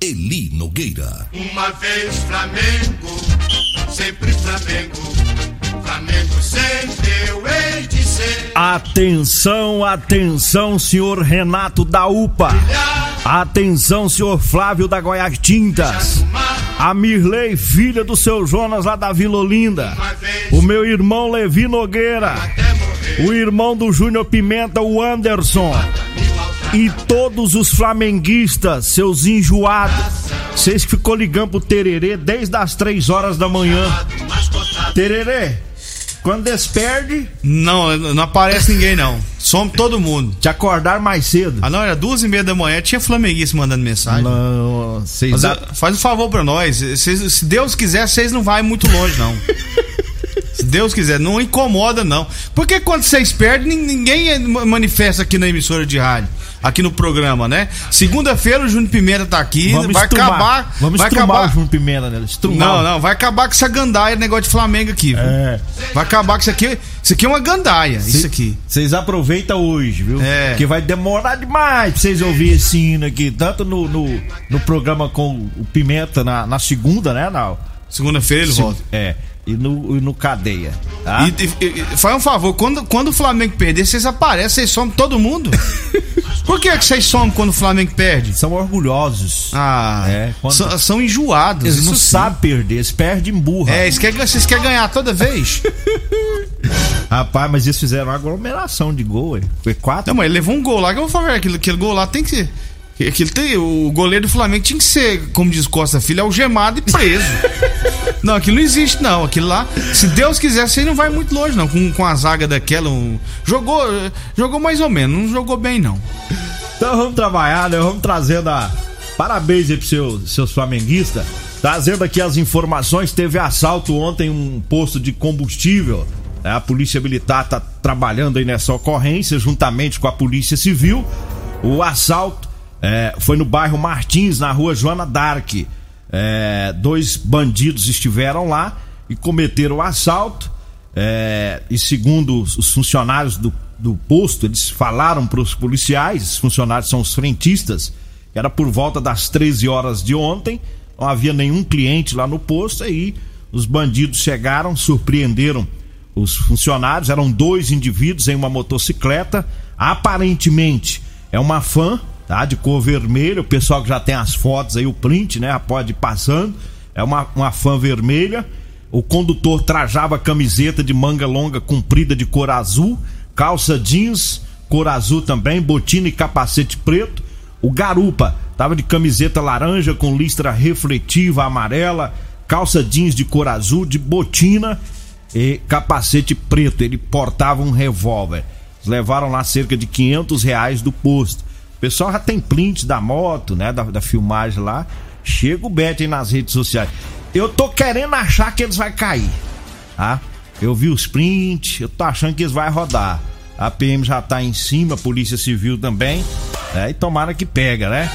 Eli Nogueira. Uma vez Flamengo, sempre Flamengo. Flamengo sempre eu hei de ser. Atenção, atenção, senhor Renato da UPA. Atenção, senhor Flávio da Goiás Tintas. A Mirley, filha do seu Jonas lá da Vila Olinda. O meu irmão Levi Nogueira. O irmão do Júnior Pimenta, o Anderson. E todos os flamenguistas, seus enjoados. Vocês que ficou ligando pro Tererê desde as três horas da manhã. Tererê, quando desperde, Não, não aparece ninguém não. Some todo mundo. te acordar mais cedo. Ah, não, era duas e meia da manhã, tinha flamenguista mandando mensagem. Não, vocês Mas, dá- eh, faz um favor pra nós. Cês- se Deus quiser, vocês não vai muito longe, não. se Deus quiser, não incomoda, não. Porque quando vocês perdem, nin- ninguém ma- manifesta aqui na emissora de rádio. Aqui no programa, né? Segunda-feira o Júnior Pimenta tá aqui. Vamos vai estrumar. acabar. Vamos vai acabar. o Júnior Pimenta, né? Estrumar. Não, não, vai acabar com essa gandaia, negócio de Flamengo aqui. viu? É. Vai acabar com isso aqui. Isso aqui é uma gandaia, isso aqui. Vocês aproveitam hoje, viu? É. Porque vai demorar demais pra vocês ouvirem esse hino aqui. Tanto no, no, no programa com o Pimenta na, na segunda, né, Nau? Segunda-feira ele volta. É. E no, e no Cadeia. Tá? E, e- faz um favor, quando, quando o Flamengo perder, vocês aparecem, vocês somem todo mundo. Por que, que vocês somem quando o Flamengo perde? São orgulhosos. Ah, É, quando- são, são enjoados. Eles não sabem perder, eles perdem em burra. É, vocês querem, vocês querem ganhar toda vez? Rapaz, mas eles fizeram uma aglomeração de gol, ué. Foi quatro. Não, mas ele levou um gol lá que eu vou falar, aquele, aquele gol lá tem que ser. Aquele tem, o goleiro do Flamengo tinha que ser, como diz Costa Filho, algemado e preso. não, aquilo não existe, não. Aquilo lá, se Deus quiser, você não vai muito longe, não. Com, com a zaga daquela. um- jogou, jogou mais ou menos, não jogou bem, não. Então vamos trabalhar, né? Vamos trazendo a. Parabéns aí pros seus, seus flamenguistas. Trazendo aqui as informações. Teve assalto ontem em um posto de combustível. né? A Polícia Militar tá trabalhando aí nessa ocorrência, juntamente com a Polícia Civil. O assalto é, foi no bairro Martins, na rua Joana Dark. É, dois bandidos estiveram lá e cometeram o assalto. É, e segundo os os funcionários do, do posto, eles falaram para os policiais, os funcionários são os frentistas, era por volta das 13 horas de ontem, não havia nenhum cliente lá no posto, aí os bandidos chegaram, surpreenderam os funcionários, eram dois indivíduos em uma motocicleta, aparentemente é uma fã, tá, de cor vermelha, o pessoal que já tem as fotos aí, o print, né, pode ir passando, é uma, uma fã vermelha, o condutor trajava camiseta de manga longa comprida de cor azul, calça jeans, cor azul também, botina e capacete preto. O garupa tava de camiseta laranja com listra refletiva amarela, calça jeans de cor azul, de botina e capacete preto. Ele portava um revólver. Levaram lá cerca de 500 reais do posto. O pessoal já tem print da moto, né? Da, da filmagem lá. Chega o Bet nas redes sociais. Eu tô querendo achar que eles vai cair. Tá? Eu vi os prints, eu tô achando que eles vai rodar. A PM já tá em cima, a Polícia Civil também. Né? E tomara que pega, né?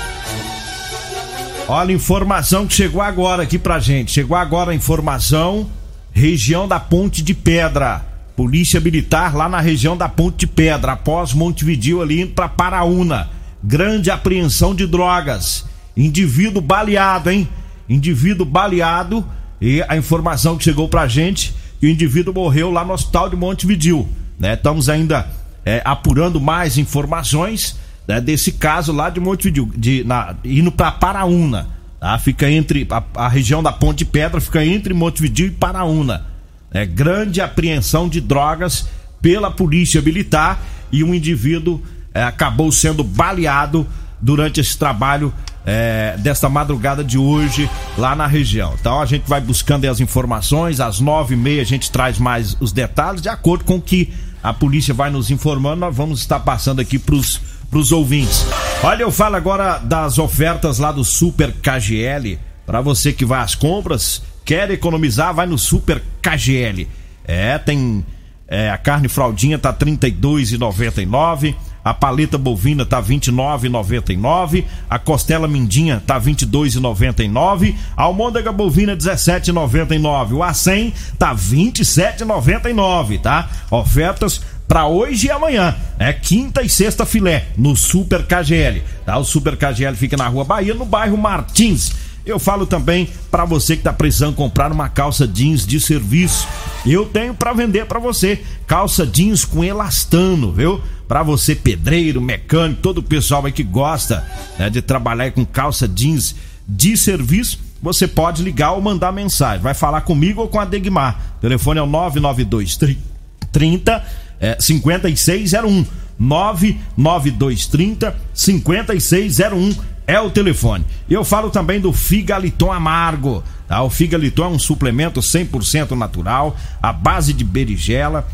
Olha, informação que chegou agora aqui pra gente. Chegou agora a informação, região da Ponte de Pedra. Polícia Militar lá na região da Ponte de Pedra, após Montevidil ali indo pra Paraúna. Grande apreensão de drogas. Indivíduo baleado, hein? Indivíduo baleado. E a informação que chegou pra gente, que o indivíduo morreu lá no hospital de Montevidil. Né? Estamos ainda é, apurando mais informações né, desse caso lá de Montevideo, de, na, indo para Paraúna. Tá? Fica entre. A, a, região da Ponte Pedra fica entre Montevideo e Paraúna. É, grande apreensão de drogas pela polícia militar e um indivíduo é, acabou sendo baleado durante esse trabalho é, desta madrugada de hoje lá na região. Então a gente vai buscando as informações, às nove e meia a gente traz mais os detalhes, de acordo com o que a polícia vai nos informando, nós vamos estar passando aqui para os ouvintes. Olha, eu falo agora das ofertas lá do Super KGL. Para você que vai às compras, quer economizar, vai no Super KGL. É, tem é, a carne fraldinha tá R$ 32,99. A paleta bovina tá 29,99, a costela mindinha tá 22,99, a almôndega bovina 17,99, o A100 tá 27,99, tá? Ofertas para hoje e amanhã. É quinta e sexta filé no Super KGL. Tá? O Super KGL fica na Rua Bahia, no bairro Martins. Eu falo também para você que está precisando comprar uma calça jeans de serviço. Eu tenho para vender para você calça jeans com elastano, viu? Para você pedreiro, mecânico, todo o pessoal aí que gosta né, de trabalhar com calça jeans de serviço, você pode ligar ou mandar mensagem. Vai falar comigo ou com a Degmar. O telefone é o 992 30 é, 5601. 99230 5601 é o telefone. E eu falo também do Figaliton Amargo. Tá? O Figaliton é um suplemento 100% natural, à base de berigela,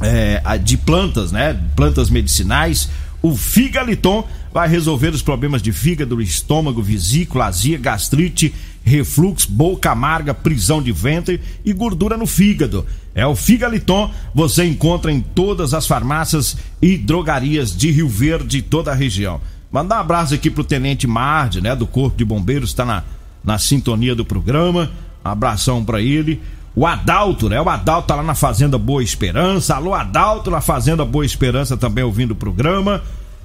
é, de plantas, né? Plantas medicinais. O Figaliton vai resolver os problemas de fígado, estômago, vesícula, azia, gastrite, refluxo, boca amarga, prisão de ventre e gordura no fígado. É o Figaliton, você encontra em todas as farmácias e drogarias de Rio Verde e toda a região. Mandar um abraço aqui pro Tenente Marde, né, do Corpo de Bombeiros, está na, na sintonia do programa. Abração para ele. O Adalto, né? O Adalto tá lá na Fazenda Boa Esperança. Alô, Adalto, na Fazenda Boa Esperança também ouvindo o programa.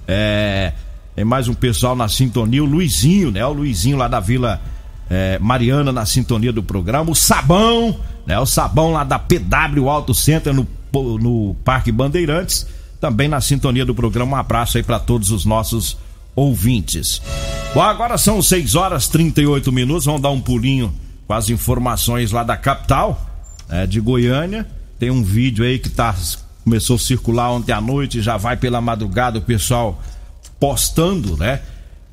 É. Tem mais um pessoal na sintonia, o Luizinho, né? O Luizinho lá da Vila é, Mariana na sintonia do programa. O Sabão, né? O Sabão lá da PW Auto Center no, no Parque Bandeirantes. Também na sintonia do programa. Um abraço aí para todos os nossos ouvintes. Bom, agora são 6 horas 38 minutos. Vamos dar um pulinho com as informações lá da capital, é, de Goiânia. Tem um vídeo aí que tá, começou a circular ontem à noite, já vai pela madrugada o pessoal postando, né?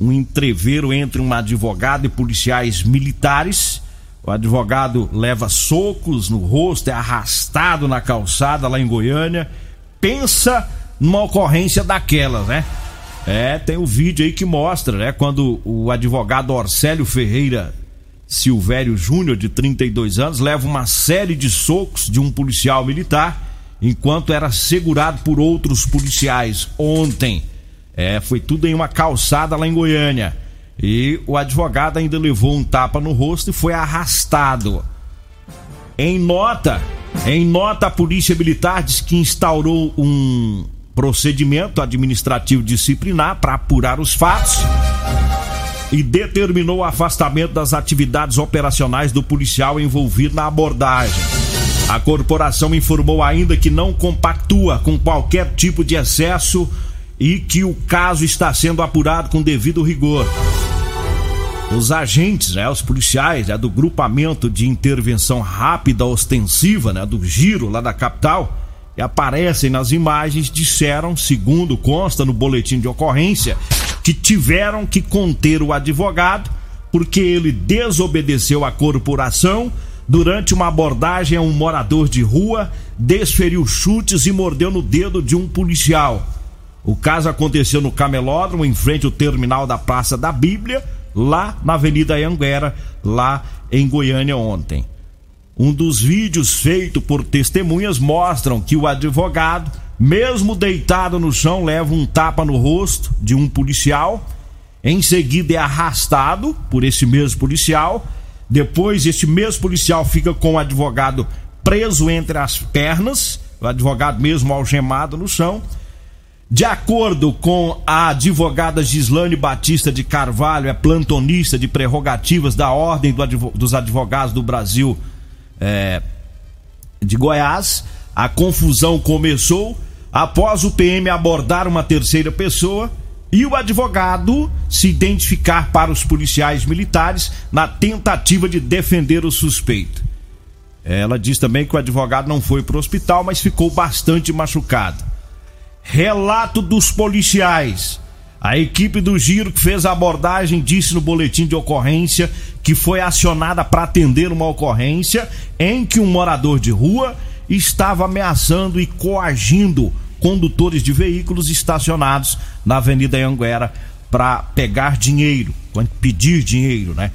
Um entreveiro entre um advogado e policiais militares. O advogado leva socos no rosto, é arrastado na calçada lá em Goiânia. Pensa numa ocorrência daquelas, né? É, tem o um vídeo aí que mostra, né? Quando o advogado Orcélio Ferreira Silvério Júnior, de 32 anos, leva uma série de socos de um policial militar enquanto era segurado por outros policiais ontem. É, foi tudo em uma calçada lá em Goiânia. E o advogado ainda levou um tapa no rosto e foi arrastado. Em nota, em nota a Polícia Militar diz que instaurou um procedimento administrativo disciplinar para apurar os fatos e determinou o afastamento das atividades operacionais do policial envolvido na abordagem. A corporação informou ainda que não compactua com qualquer tipo de excesso e que o caso está sendo apurado com devido rigor. Os agentes, né, os policiais né, do grupamento de intervenção rápida ostensiva, né, do Giro lá da capital, aparecem nas imagens disseram, segundo consta no boletim de ocorrência, que tiveram que conter o advogado porque ele desobedeceu à corporação durante uma abordagem a um morador de rua, desferiu chutes e mordeu no dedo de um policial. O caso aconteceu no Camelódromo, em frente ao terminal da Praça da Bíblia, lá na Avenida Anguera, lá em Goiânia ontem. Um dos vídeos feito por testemunhas mostram que o advogado, mesmo deitado no chão, leva um tapa no rosto de um policial Em seguida é arrastado por esse mesmo policial. Depois, este mesmo policial fica com o advogado preso entre as pernas, o advogado mesmo algemado no chão. De acordo com a advogada Gislane Batista de Carvalho, é plantonista de prerrogativas da Ordem dos Advogados do Brasil é, de Goiás, a confusão começou após o PM abordar uma terceira pessoa e o advogado se identificar para os policiais militares na tentativa de defender o suspeito. Ela diz também que o advogado não foi para o hospital, mas ficou bastante machucado. Relato dos policiais. A equipe do Giro que fez a abordagem disse no boletim de ocorrência que foi acionada para atender uma ocorrência em que um morador de rua estava ameaçando e coagindo condutores de veículos estacionados na Avenida Anguera para pegar dinheiro, pedir dinheiro, né?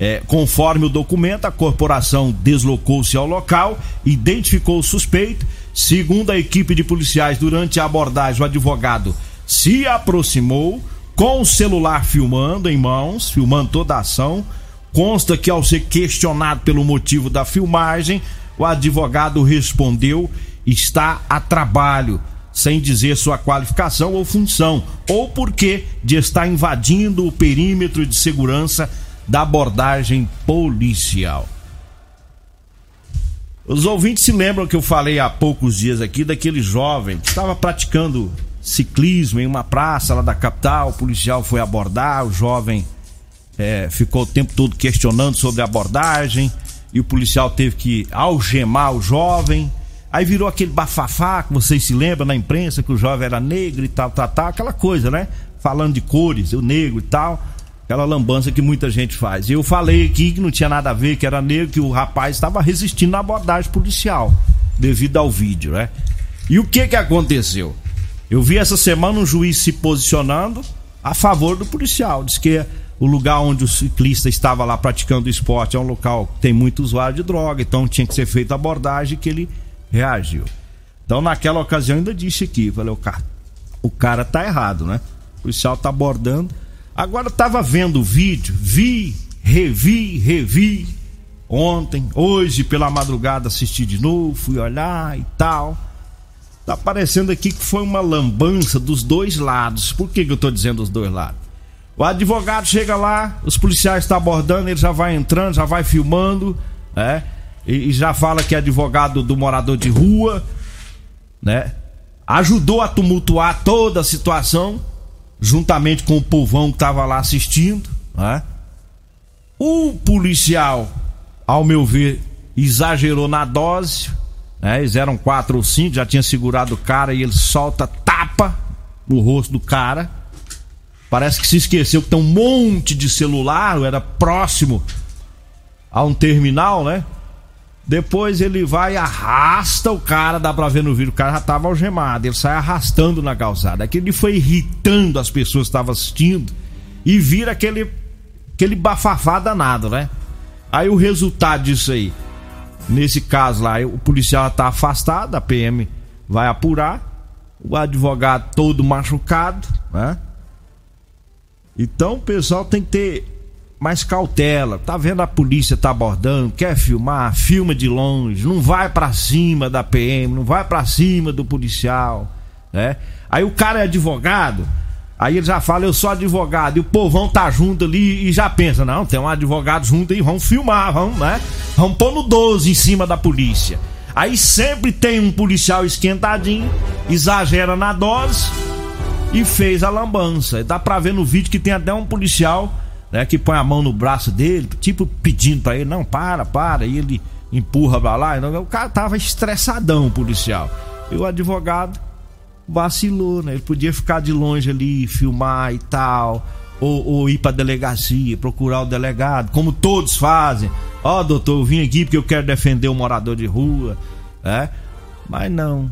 É, conforme o documento, a corporação deslocou-se ao local, identificou o suspeito. Segundo a equipe de policiais, durante a abordagem, o advogado se aproximou com o celular filmando em mãos, filmando toda a ação. Consta que, ao ser questionado pelo motivo da filmagem, o advogado respondeu: está a trabalho, sem dizer sua qualificação ou função, ou porquê de estar invadindo o perímetro de segurança da abordagem policial. Os ouvintes se lembram que eu falei há poucos dias aqui daquele jovem que estava praticando ciclismo em uma praça lá da capital. O policial foi abordar, o jovem é, ficou o tempo todo questionando sobre a abordagem e o policial teve que algemar o jovem. Aí virou aquele bafafá que vocês se lembram na imprensa que o jovem era negro e tal, tal, tal, aquela coisa, né? Falando de cores, o negro e tal aquela lambança que muita gente faz. Eu falei aqui que não tinha nada a ver, que era negro, que o rapaz estava resistindo à abordagem policial, devido ao vídeo, né? E o que que aconteceu? Eu vi essa semana um juiz se posicionando a favor do policial. Diz que o lugar onde o ciclista estava lá praticando esporte é um local que tem muito usuário de droga, então tinha que ser feita abordagem que ele reagiu. Então naquela ocasião ainda disse aqui, falei, o cara, o cara tá errado, né? O policial tá abordando Agora tava vendo o vídeo, vi, revi, revi ontem, hoje pela madrugada assisti de novo, fui olhar e tal. Tá parecendo aqui que foi uma lambança dos dois lados. Por que, que eu tô dizendo os dois lados? O advogado chega lá, os policiais estão abordando, ele já vai entrando, já vai filmando, né? E, e já fala que é advogado do morador de rua, né? Ajudou a tumultuar toda a situação juntamente com o povão que estava lá assistindo. Né? O policial, ao meu ver, exagerou na dose. Né? Eles eram quatro ou cinco, já tinha segurado o cara e ele solta tapa no rosto do cara. Parece que se esqueceu que tem um monte de celular, era próximo a um terminal, né? Depois ele vai arrasta o cara, dá pra ver no vídeo, o cara já tava algemado, ele sai arrastando na calçada. Aquele foi irritando as pessoas que estavam assistindo e vira aquele, aquele bafafá danado, né? Aí o resultado disso aí, nesse caso lá, o policial tá afastado, a PM vai apurar, o advogado todo machucado, né? Então o pessoal tem que ter mais cautela. Tá vendo a polícia tá abordando, quer filmar, filma de longe, não vai para cima da PM, não vai para cima do policial, né? Aí o cara é advogado, aí ele já fala eu sou advogado e o povão tá junto ali e já pensa, não, tem um advogado junto aí, vamos filmar, vamos, né? Vamos pôr no 12 em cima da polícia. Aí sempre tem um policial esquentadinho, exagera na dose e fez a lambança. Dá pra ver no vídeo que tem até um policial né, que põe a mão no braço dele, tipo pedindo para ele, não, para, para, e ele empurra pra lá. O cara tava estressadão, o policial. E o advogado vacilou, né? Ele podia ficar de longe ali, filmar e tal, ou, ou ir pra delegacia, procurar o delegado, como todos fazem. Ó, oh, doutor, eu vim aqui porque eu quero defender o morador de rua, né? Mas não.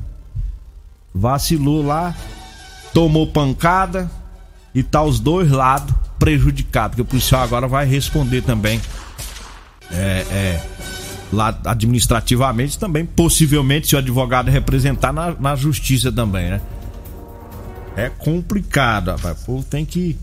Vacilou lá, tomou pancada e tá os dois lados prejudicado, porque o policial agora vai responder também é, é, lá administrativamente também, possivelmente se o advogado representar na, na justiça também, né? É complicado, rapaz. O povo tem que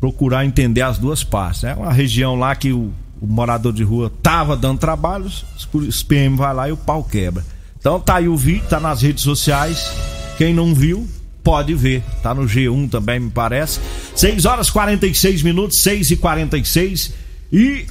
procurar entender as duas partes. É uma região lá que o, o morador de rua tava dando trabalhos, os PM vai lá e o pau quebra. Então tá aí o vídeo, tá nas redes sociais. Quem não viu, pode ver. Tá no G1 também, me parece. 6 horas 46 minutos, 6 e 46 E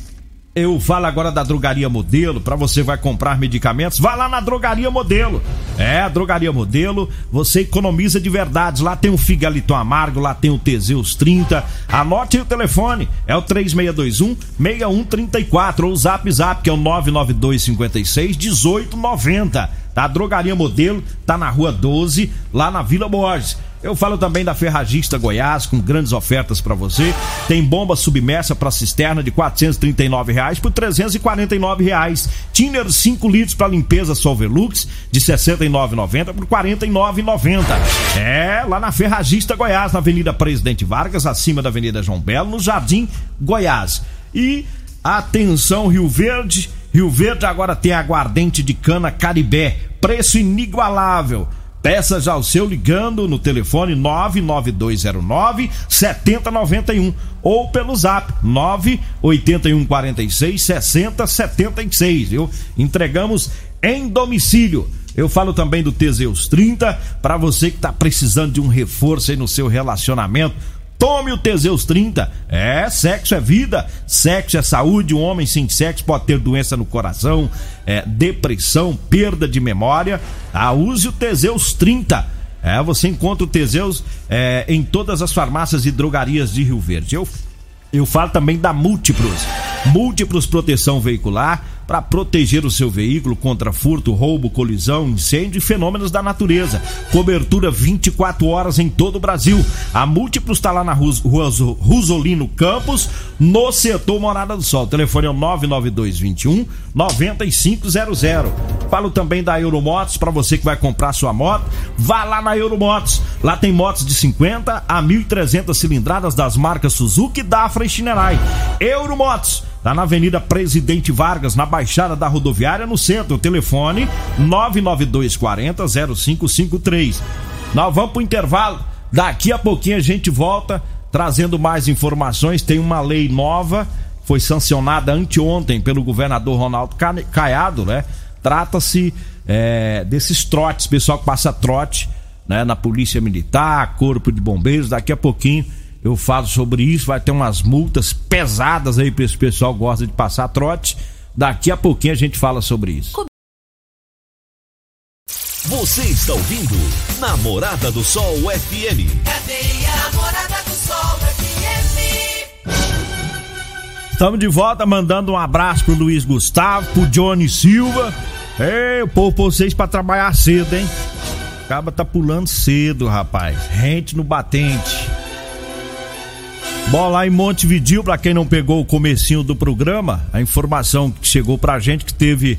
eu falo agora da Drogaria Modelo, para você vai comprar medicamentos, vá lá na Drogaria Modelo. É, a Drogaria Modelo, você economiza de verdade. Lá tem o Figaliton Amargo, lá tem o Teseus 30. Anote o telefone, é o 3621 6134 ou o Zap Zap, que é o 992 56 1890. Tá? A Drogaria Modelo tá na Rua 12, lá na Vila Borges. Eu falo também da Ferragista Goiás, com grandes ofertas para você. Tem bomba submersa para cisterna de 439 reais por 349 reais. Tiner 5 litros para limpeza Solvelux de R$ 69,90 por R$ 49,90. É, lá na Ferragista Goiás, na Avenida Presidente Vargas, acima da Avenida João Belo, no Jardim Goiás. E atenção Rio Verde, Rio Verde agora tem aguardente de cana Caribé, preço inigualável. Peça já o seu ligando no telefone 99209 7091 ou pelo zap 98146 6076, viu? Entregamos em domicílio. Eu falo também do Teseus 30 para você que tá precisando de um reforço aí no seu relacionamento. Tome o Teseus 30. É, sexo é vida, sexo é saúde. Um homem sem sexo pode ter doença no coração, é, depressão, perda de memória. Ah, use o Teseus 30. É, você encontra o Teseus é, em todas as farmácias e drogarias de Rio Verde. Eu, eu falo também da Múltiplos. Múltiplos Proteção Veicular para proteger o seu veículo contra furto, roubo, colisão, incêndio e fenômenos da natureza. Cobertura 24 horas em todo o Brasil. A Múltiplos está lá na rua Rusolino Campos, no setor Morada do Sol. O telefone é o 99221 9500. Falo também da Euromotos para você que vai comprar sua moto. Vá lá na Euromotos. Lá tem motos de 50 a 1.300 cilindradas das marcas Suzuki, Dafra e Shinerai. Euromotos Tá na Avenida Presidente Vargas, na Baixada da Rodoviária, no centro. Telefone 99240 0553. Nós vamos pro intervalo. Daqui a pouquinho a gente volta trazendo mais informações. Tem uma lei nova, foi sancionada anteontem pelo governador Ronaldo Caiado, né? Trata-se é, desses trotes, pessoal que passa trote né, na Polícia Militar, Corpo de Bombeiros. Daqui a pouquinho eu falo sobre isso, vai ter umas multas pesadas aí para esse pessoal que gosta de passar trote. Daqui a pouquinho a gente fala sobre isso. Você está ouvindo Namorada do Sol FM. Cadê a Namorada do Sol FM? Estamos de volta mandando um abraço pro Luiz Gustavo, pro Johnny Silva. Ei, o povo vocês para trabalhar cedo, hein? Acaba tá pulando cedo, rapaz. Rente no batente. Bom, lá em Montevidil, para quem não pegou o comecinho do programa, a informação que chegou pra gente que teve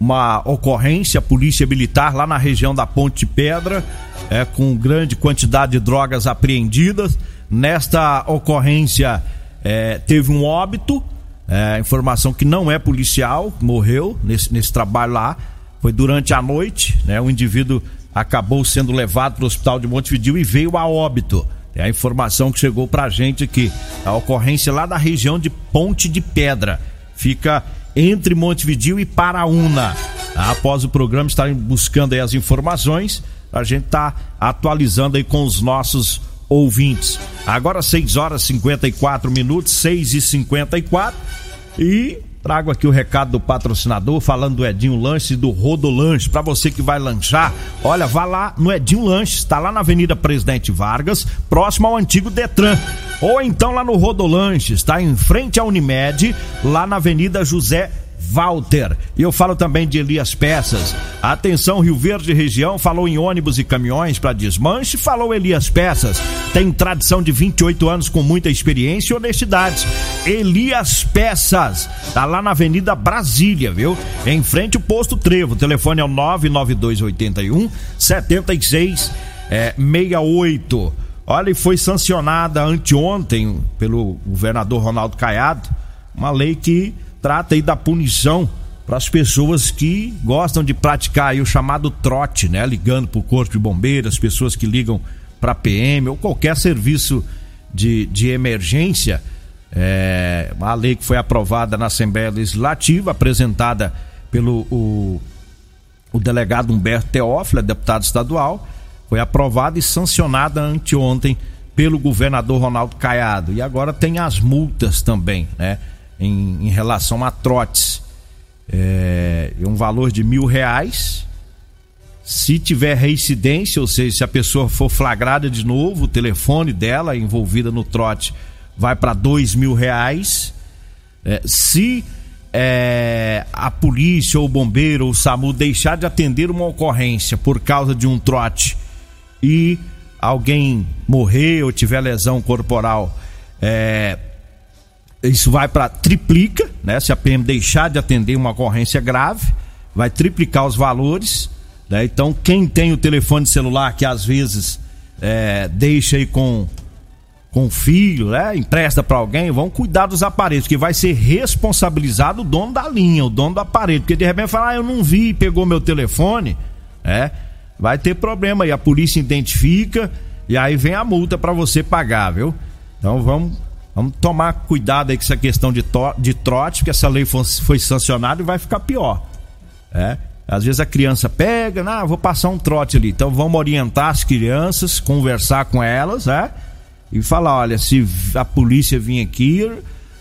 uma ocorrência, polícia militar lá na região da Ponte Pedra, é, com grande quantidade de drogas apreendidas. Nesta ocorrência é, teve um óbito, é, informação que não é policial, morreu nesse, nesse trabalho lá. Foi durante a noite, né? O indivíduo acabou sendo levado para o hospital de Montevidil e veio a óbito. É a informação que chegou pra gente aqui. A ocorrência lá da região de Ponte de Pedra. Fica entre Montevidil e Paraúna. Após o programa estarem buscando aí as informações, a gente tá atualizando aí com os nossos ouvintes. Agora 6 horas 54 minutos, 6 e 54 e Trago aqui o recado do patrocinador falando do Edinho Lanches e do Rodolanche. Para você que vai lanchar, olha, vá lá no Edinho Lanches, está lá na Avenida Presidente Vargas, próximo ao antigo Detran. Ou então lá no Rodolanches, está em frente à Unimed, lá na Avenida José Walter. E eu falo também de Elias Peças. Atenção, Rio Verde região, falou em ônibus e caminhões para desmanche, falou Elias Peças. Tem tradição de 28 anos com muita experiência e honestidade. Elias Peças, tá lá na Avenida Brasília, viu? Em frente ao posto Trevo. O telefone é o 99281 76 é, 68. Olha, e foi sancionada anteontem pelo governador Ronaldo Caiado uma lei que trata aí da punição para as pessoas que gostam de praticar o chamado trote, né? Ligando para o corpo de bombeiros, as pessoas que ligam para PM ou qualquer serviço de, de emergência, é, uma lei que foi aprovada na Assembleia Legislativa, apresentada pelo o, o delegado Humberto Teófilo, deputado estadual, foi aprovada e sancionada anteontem pelo governador Ronaldo Caiado. E agora tem as multas também, né? Em, em relação a trotes. É, um valor de mil reais. Se tiver reincidência, ou seja, se a pessoa for flagrada de novo, o telefone dela envolvida no trote vai para dois mil reais. É, se é, a polícia, ou o bombeiro, ou o SAMU deixar de atender uma ocorrência por causa de um trote e alguém morrer ou tiver lesão corporal, é, isso vai para triplica, né? Se a PM deixar de atender uma ocorrência grave, vai triplicar os valores. Né? Então, quem tem o telefone celular que às vezes é, deixa aí com com o filho, né? Empresta para alguém, vão cuidar dos aparelhos, que vai ser responsabilizado o dono da linha, o dono do aparelho, porque de repente fala, ah, eu não vi, pegou meu telefone, é, vai ter problema e a polícia identifica e aí vem a multa para você pagar, viu? Então vamos, vamos tomar cuidado aí com essa questão de, de trote, porque essa lei foi, foi sancionada e vai ficar pior, é. Às vezes a criança pega, ah, vou passar um trote ali. Então vamos orientar as crianças, conversar com elas, né? e falar: olha, se a polícia vir aqui,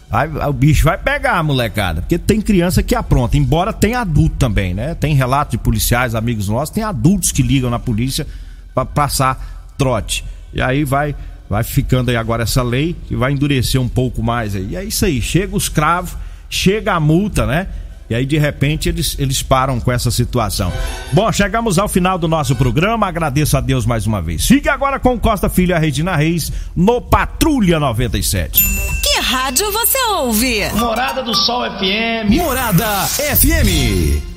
aí, o bicho vai pegar molecada. Porque tem criança que apronta, embora tenha adulto também, né? Tem relato de policiais, amigos nossos, tem adultos que ligam na polícia para passar trote. E aí vai vai ficando aí agora essa lei que vai endurecer um pouco mais aí. E é isso aí, chega os cravos, chega a multa, né? E aí, de repente, eles, eles param com essa situação. Bom, chegamos ao final do nosso programa. Agradeço a Deus mais uma vez. Fique agora com Costa Filho e a Regina Reis no Patrulha 97. Que rádio você ouve? Morada do Sol FM. Morada FM.